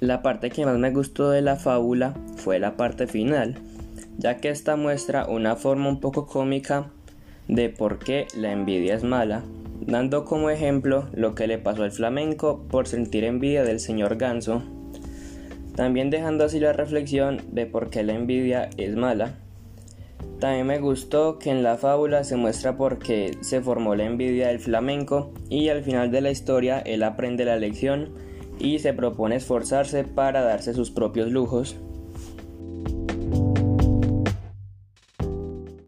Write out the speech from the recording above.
La parte que más me gustó de la fábula fue la parte final, ya que esta muestra una forma un poco cómica de por qué la envidia es mala, dando como ejemplo lo que le pasó al flamenco por sentir envidia del señor Ganso, también dejando así la reflexión de por qué la envidia es mala. También me gustó que en la fábula se muestra por qué se formó la envidia del flamenco y al final de la historia él aprende la lección y se propone esforzarse para darse sus propios lujos.